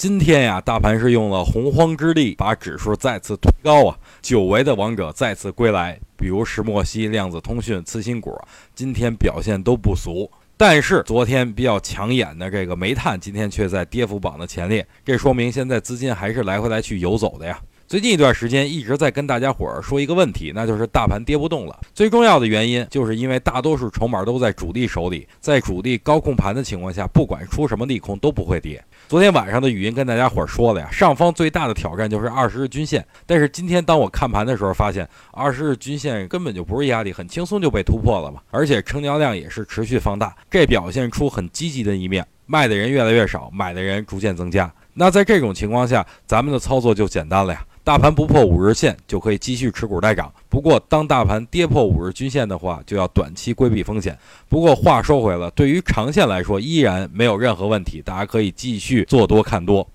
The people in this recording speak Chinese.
今天呀，大盘是用了洪荒之力，把指数再次推高啊！久违的王者再次归来，比如石墨烯、量子通讯、次新股，今天表现都不俗。但是昨天比较抢眼的这个煤炭，今天却在跌幅榜的前列，这说明现在资金还是来回来去游走的呀。最近一段时间一直在跟大家伙儿说一个问题，那就是大盘跌不动了。最重要的原因就是因为大多数筹码都在主力手里，在主力高控盘的情况下，不管出什么利空都不会跌。昨天晚上的语音跟大家伙儿说了呀，上方最大的挑战就是二十日均线。但是今天当我看盘的时候，发现二十日均线根本就不是压力，很轻松就被突破了嘛。而且成交量也是持续放大，这表现出很积极的一面，卖的人越来越少，买的人逐渐增加。那在这种情况下，咱们的操作就简单了呀。大盘不破五日线就可以继续持股待涨。不过，当大盘跌破五日均线的话，就要短期规避风险。不过话说回来，对于长线来说，依然没有任何问题，大家可以继续做多看多。